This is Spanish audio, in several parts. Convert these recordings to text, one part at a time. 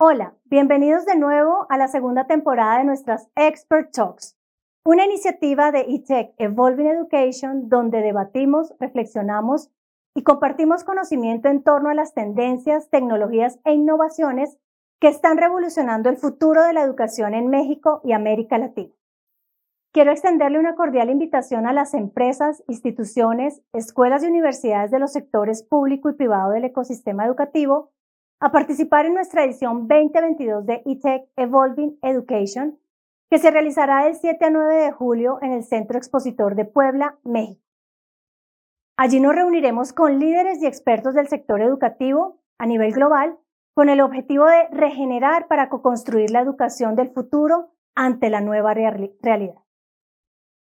Hola, bienvenidos de nuevo a la segunda temporada de nuestras Expert Talks, una iniciativa de eTech Evolving Education donde debatimos, reflexionamos y compartimos conocimiento en torno a las tendencias, tecnologías e innovaciones que están revolucionando el futuro de la educación en México y América Latina. Quiero extenderle una cordial invitación a las empresas, instituciones, escuelas y universidades de los sectores público y privado del ecosistema educativo a participar en nuestra edición 2022 de eTech Evolving Education, que se realizará del 7 a 9 de julio en el Centro Expositor de Puebla, México. Allí nos reuniremos con líderes y expertos del sector educativo a nivel global con el objetivo de regenerar para co-construir la educación del futuro ante la nueva realidad.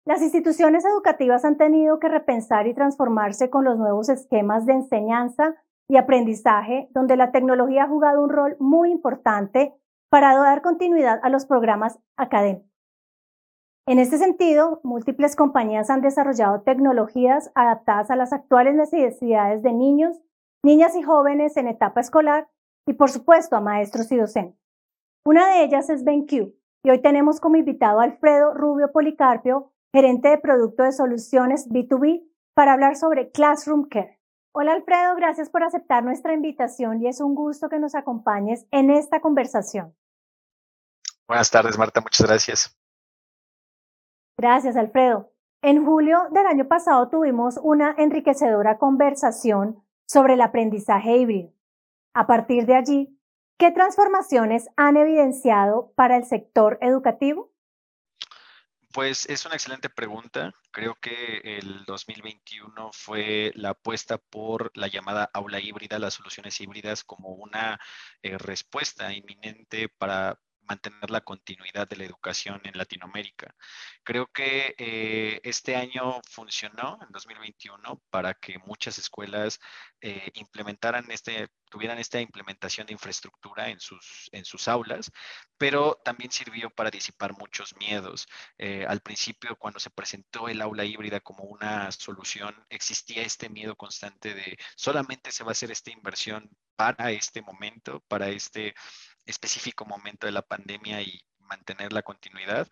Las instituciones educativas han tenido que repensar y transformarse con los nuevos esquemas de enseñanza y aprendizaje, donde la tecnología ha jugado un rol muy importante para dar continuidad a los programas académicos. En este sentido, múltiples compañías han desarrollado tecnologías adaptadas a las actuales necesidades de niños, niñas y jóvenes en etapa escolar y, por supuesto, a maestros y docentes. Una de ellas es BenQ y hoy tenemos como invitado a Alfredo Rubio Policarpio, gerente de producto de soluciones B2B, para hablar sobre Classroom Care. Hola Alfredo, gracias por aceptar nuestra invitación y es un gusto que nos acompañes en esta conversación. Buenas tardes, Marta, muchas gracias. Gracias, Alfredo. En julio del año pasado tuvimos una enriquecedora conversación sobre el aprendizaje híbrido. A partir de allí, ¿qué transformaciones han evidenciado para el sector educativo? Pues es una excelente pregunta. Creo que el 2021 fue la apuesta por la llamada aula híbrida, las soluciones híbridas como una eh, respuesta inminente para mantener la continuidad de la educación en Latinoamérica. Creo que eh, este año funcionó, en 2021, para que muchas escuelas eh, implementaran este, tuvieran esta implementación de infraestructura en sus, en sus aulas, pero también sirvió para disipar muchos miedos. Eh, al principio, cuando se presentó el aula híbrida como una solución, existía este miedo constante de solamente se va a hacer esta inversión para este momento, para este específico momento de la pandemia y mantener la continuidad,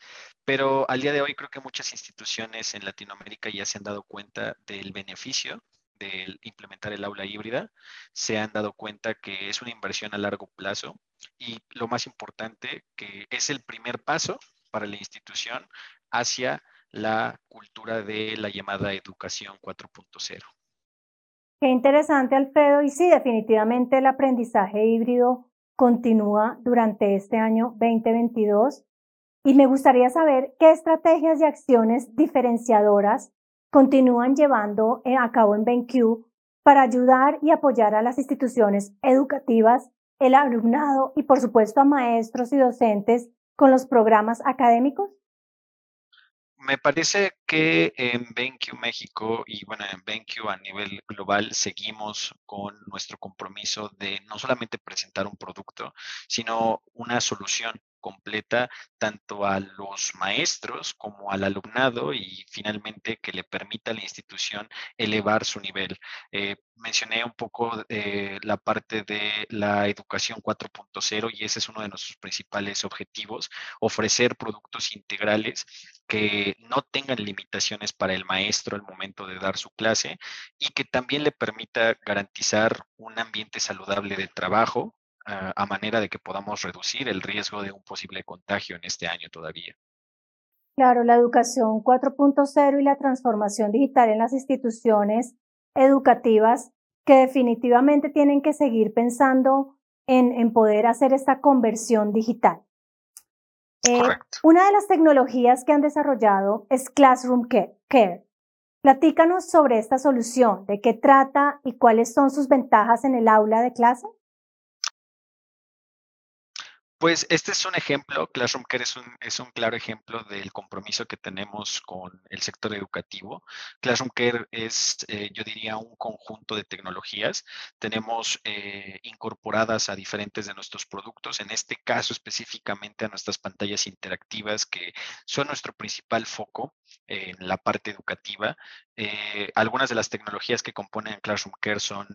pero al día de hoy creo que muchas instituciones en Latinoamérica ya se han dado cuenta del beneficio de implementar el aula híbrida, se han dado cuenta que es una inversión a largo plazo y lo más importante, que es el primer paso para la institución hacia la cultura de la llamada educación 4.0. Qué interesante, Alfredo. Y sí, definitivamente el aprendizaje híbrido continúa durante este año 2022 y me gustaría saber qué estrategias y acciones diferenciadoras continúan llevando eh, a cabo en BenQ para ayudar y apoyar a las instituciones educativas, el alumnado y por supuesto a maestros y docentes con los programas académicos? Me parece que en BenQ México y bueno, en BenQ a nivel global seguimos con nuestro compromiso de no solamente presentar un producto, sino una solución completa tanto a los maestros como al alumnado y finalmente que le permita a la institución elevar su nivel. Eh, mencioné un poco eh, la parte de la educación 4.0 y ese es uno de nuestros principales objetivos, ofrecer productos integrales que no tengan limitaciones para el maestro al momento de dar su clase y que también le permita garantizar un ambiente saludable de trabajo a manera de que podamos reducir el riesgo de un posible contagio en este año todavía. Claro, la educación 4.0 y la transformación digital en las instituciones educativas que definitivamente tienen que seguir pensando en, en poder hacer esta conversión digital. Eh, una de las tecnologías que han desarrollado es Classroom Care. Platícanos sobre esta solución, de qué trata y cuáles son sus ventajas en el aula de clase. Pues este es un ejemplo, Classroom Care es un, claro ejemplo del compromiso que tenemos con el sector educativo. Classroom Care es, eh, yo diría, un conjunto de tecnologías. Tenemos eh, incorporadas a diferentes de nuestros productos, en este caso específicamente a nuestras pantallas interactivas, que son nuestro principal foco en la parte educativa. Eh, algunas de las tecnologías que componen Classroom Care son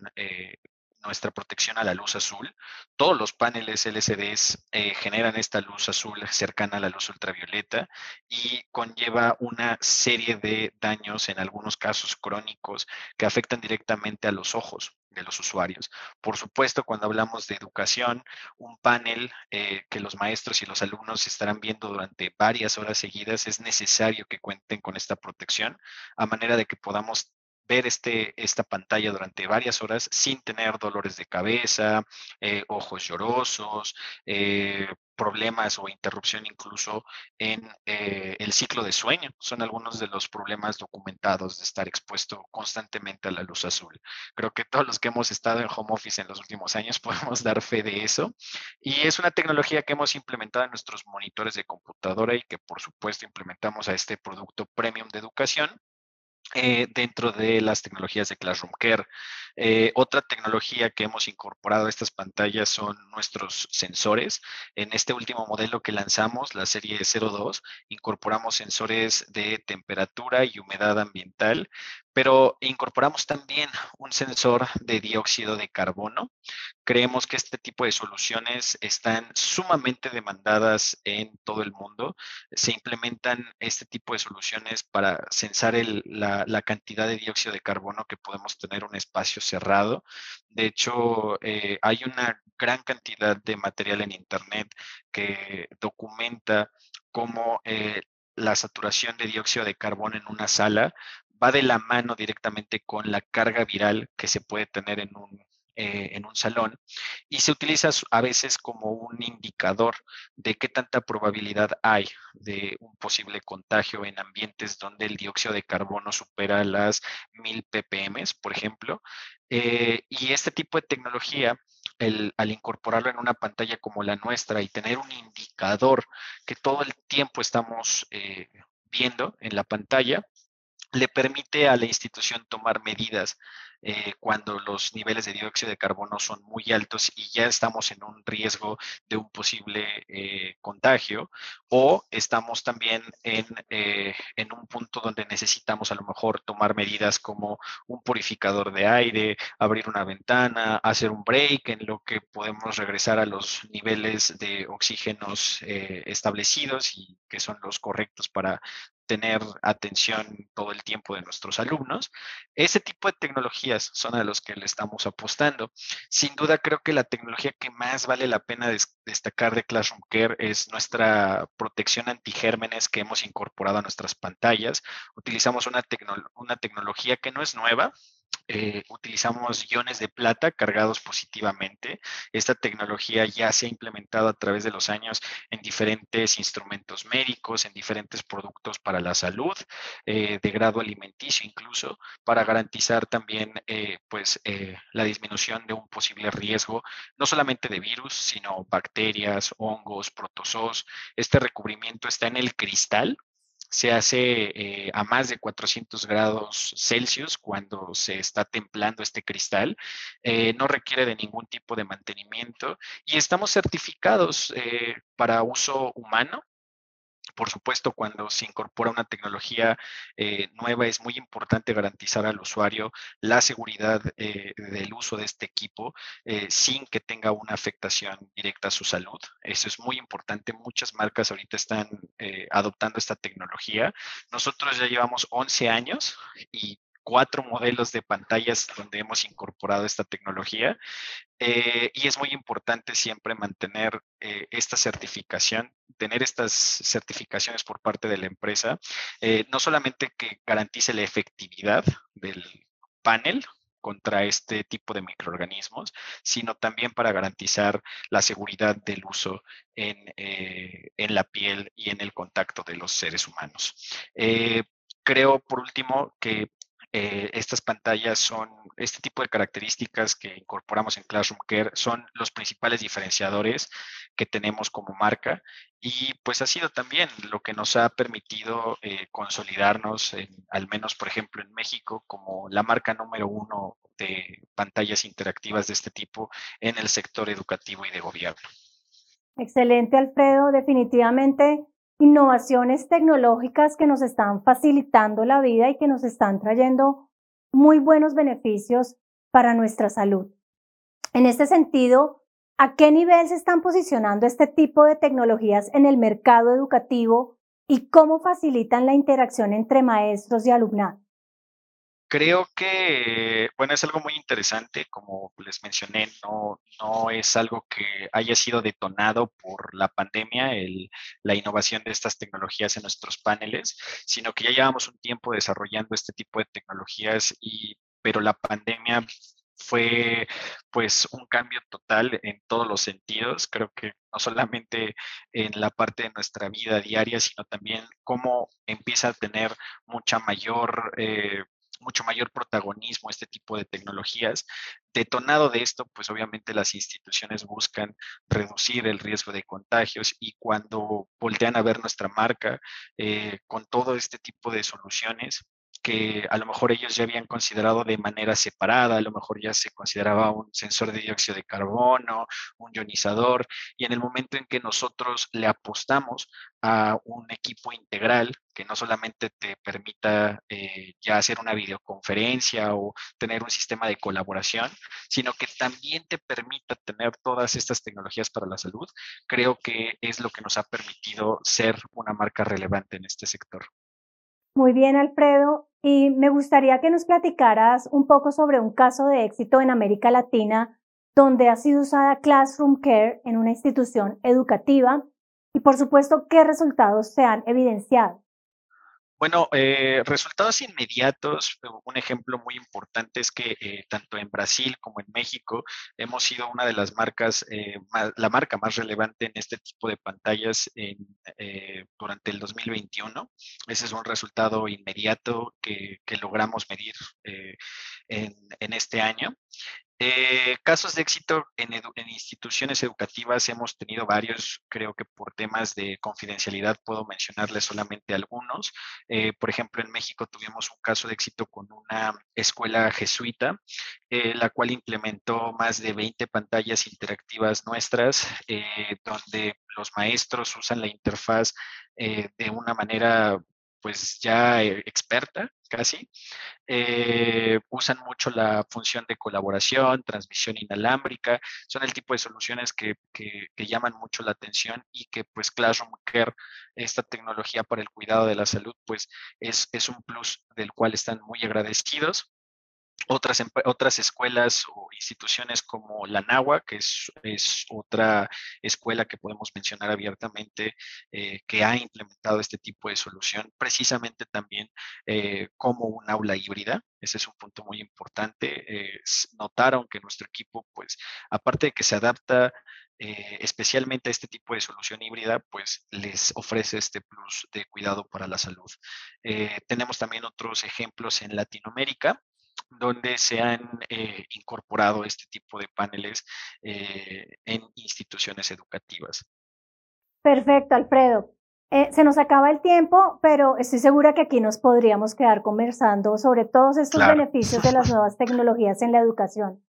nuestra protección a la luz azul. Todos los paneles LCDs eh, generan esta luz azul cercana a la luz ultravioleta y conlleva una serie de daños, en algunos casos crónicos, que afectan directamente a los ojos de los usuarios. Por supuesto, cuando hablamos de educación, un panel eh, que los maestros y los alumnos estarán viendo durante varias horas seguidas, es necesario que cuenten con esta protección, a manera de que podamos ver este, esta pantalla durante varias horas sin tener dolores de cabeza, eh, ojos llorosos, eh, problemas o interrupción incluso en eh, el ciclo de sueño. Son algunos de los problemas documentados de estar expuesto constantemente a la luz azul. Creo que todos los que hemos estado en home office en los últimos años podemos dar fe de eso. Y es una tecnología que hemos implementado en nuestros monitores de computadora y que por supuesto implementamos a este producto premium de educación eh, dentro de las tecnologías de Classroom Care. Eh, otra tecnología que hemos incorporado a estas pantallas son nuestros sensores. En este último modelo que lanzamos, la serie 02, incorporamos sensores de temperatura y humedad ambiental, pero incorporamos también un sensor de dióxido de carbono. Creemos que este tipo de soluciones están sumamente demandadas en todo el mundo. Se implementan este tipo de soluciones para censar la, cantidad de dióxido de carbono que podemos tener en un espacio cerrado. De hecho, eh, hay una gran cantidad de material en Internet que documenta cómo eh, la saturación de dióxido de carbono en una sala va de la mano directamente con la carga viral que se puede tener en un, eh, en un salón y se utiliza a veces como un indicador de qué tanta probabilidad hay de un posible contagio en ambientes donde el dióxido de carbono supera las 1000 ppm, por ejemplo. Eh, y este tipo de tecnología, el, al incorporarlo en una pantalla como la nuestra y tener un indicador que todo el tiempo estamos eh, viendo en la pantalla, le permite a la institución tomar medidas eh, cuando los niveles de dióxido de carbono son muy altos y ya estamos en un riesgo de un posible eh, contagio o estamos también en, eh, en, un punto donde necesitamos a lo mejor tomar medidas como un purificador de aire, abrir una ventana, hacer un break en lo que podemos regresar a los niveles de oxígenos establecidos y que son los correctos para tener atención todo el tiempo de nuestros alumnos. Ese tipo de tecnologías son a los que le estamos apostando. Sin duda, creo que la tecnología que más vale la pena destacar de Classroom Care es nuestra protección antigérmenes que hemos incorporado a nuestras pantallas. Utilizamos una, una tecnología que no es nueva, eh, utilizamos iones de plata cargados positivamente. Esta tecnología ya se ha implementado a través de los años en diferentes instrumentos médicos, en diferentes productos para la salud, eh, de grado alimenticio incluso, para garantizar también eh, pues, la disminución de un posible riesgo, no solamente de virus, sino bacterias, hongos, protozoos. Este recubrimiento está en el cristal, se hace eh, a más de 400 grados Celsius cuando se está templando este cristal. Eh, no requiere de ningún tipo de mantenimiento y estamos certificados eh, para uso humano por supuesto, cuando se incorpora una tecnología eh, nueva es muy importante garantizar al usuario la seguridad eh, del uso de este equipo eh, sin que tenga una afectación directa a su salud. Eso es muy importante. Muchas marcas ahorita están adoptando esta tecnología. Nosotros ya llevamos 11 años y cuatro modelos de pantallas donde hemos incorporado esta tecnología eh, y es muy importante siempre mantener eh, esta certificación, tener estas certificaciones por parte de la empresa, eh, no solamente que garantice la efectividad del panel contra este tipo de microorganismos, sino también para garantizar la seguridad del uso en, en la piel y en el contacto de los seres humanos. creo, por último, que eh, estas pantallas son, este tipo de características que incorporamos en Classroom Care son los principales diferenciadores que tenemos como marca y pues ha sido también lo que nos ha permitido eh, consolidarnos, al menos por ejemplo en México, como la marca número uno de pantallas interactivas de este tipo en el sector educativo y de gobierno. Excelente, Alfredo. Definitivamente innovaciones tecnológicas que nos están facilitando la vida y que nos están trayendo muy buenos beneficios para nuestra salud. En este sentido, ¿a qué nivel se están posicionando este tipo de tecnologías en el mercado educativo y cómo facilitan la interacción entre maestros y alumnado? Creo que, bueno, es algo muy interesante, como les mencioné, no, no es algo que haya sido detonado por la pandemia, la innovación de estas tecnologías en nuestros paneles, sino que ya llevamos un tiempo desarrollando este tipo de tecnologías y, pero la pandemia fue pues un cambio total en todos los sentidos. Creo que no solamente en la parte de nuestra vida diaria, sino también cómo empieza a tener mucha mayor eh, mucho mayor protagonismo este tipo de tecnologías. Detonado de esto, pues obviamente las instituciones buscan reducir el riesgo de contagios y cuando voltean a ver nuestra marca eh, con todo este tipo de soluciones, que a lo mejor ellos ya habían considerado de manera separada, a lo mejor ya se consideraba un sensor de dióxido de carbono, un ionizador, y en el momento en que nosotros le apostamos a un equipo integral que no solamente te permita eh, ya hacer una videoconferencia o tener un sistema de colaboración, sino que también te permita tener todas estas tecnologías para la salud, creo que es lo que nos ha permitido ser una marca relevante en este sector. Muy bien, Alfredo. Y me gustaría que nos platicaras un poco sobre un caso de éxito en América Latina donde ha sido usada Classroom Care en una institución educativa y, por supuesto, qué resultados se han evidenciado. Bueno, eh, resultados inmediatos, eh, un ejemplo muy importante es que eh, tanto en Brasil como en México hemos sido una de las marcas, la marca más relevante en este tipo de pantallas durante el 2021. Ese es un resultado inmediato que, logramos medir en, en, este año. Eh, casos de éxito en, instituciones educativas hemos tenido varios, creo que por temas de confidencialidad puedo mencionarles solamente algunos. Eh, por ejemplo, en México tuvimos un caso de éxito con una escuela jesuita, eh, la cual implementó más de 20 pantallas interactivas nuestras, donde los maestros usan la interfaz de una manera pues ya experta casi, eh, usan mucho la función de colaboración, transmisión inalámbrica, son el tipo de soluciones que, que, llaman mucho la atención y que pues Classroom Care, esta tecnología para el cuidado de la salud, pues es, es un plus del cual están muy agradecidos otras, otras escuelas o instituciones como la NAWA, que es, es otra escuela que podemos mencionar abiertamente, eh, que ha implementado este tipo de solución, precisamente también eh, como un aula híbrida. Ese es un punto muy importante. Eh, notaron que nuestro equipo, pues, aparte de que se adapta especialmente a este tipo de solución híbrida, pues les ofrece este plus de cuidado para la salud. tenemos también otros ejemplos en Latinoamérica donde se han eh, incorporado este tipo de paneles eh, en instituciones educativas. Perfecto, Alfredo. Eh, se nos acaba el tiempo, pero estoy segura que aquí nos podríamos quedar conversando sobre todos estos beneficios de las nuevas tecnologías en la educación.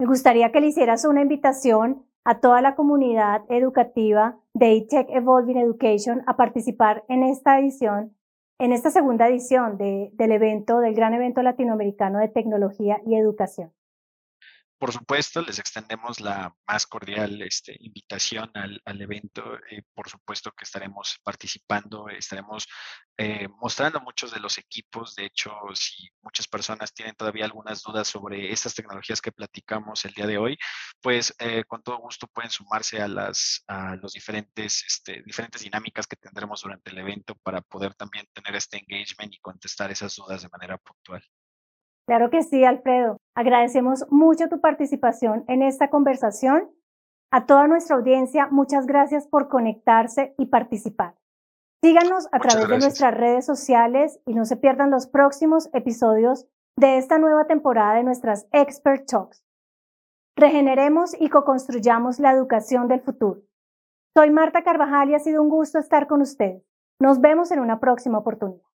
Me gustaría que le hicieras una invitación a toda la comunidad educativa de eTech Evolving Education a participar en esta edición en esta segunda edición del evento, del gran evento latinoamericano de tecnología y educación. Por supuesto, les extendemos la más cordial este, invitación al, evento. Eh, por supuesto que estaremos participando, estaremos eh, mostrando muchos de los equipos. De hecho, si muchas personas tienen todavía algunas dudas sobre estas tecnologías que platicamos el día de hoy, pues eh, con todo gusto pueden sumarse a las a los diferentes, este, diferentes dinámicas que tendremos durante el evento para poder también tener este engagement y contestar esas dudas de manera puntual. Claro que sí, Alfredo. Agradecemos mucho tu participación en esta conversación. A toda nuestra audiencia, muchas gracias por conectarse y participar. Síganos a través de nuestras redes sociales y no se pierdan los próximos episodios de esta nueva temporada de nuestras Expert Talks. Regeneremos y co-construyamos la educación del futuro. Soy Marta Carvajal y ha sido un gusto estar con ustedes. Nos vemos en una próxima oportunidad.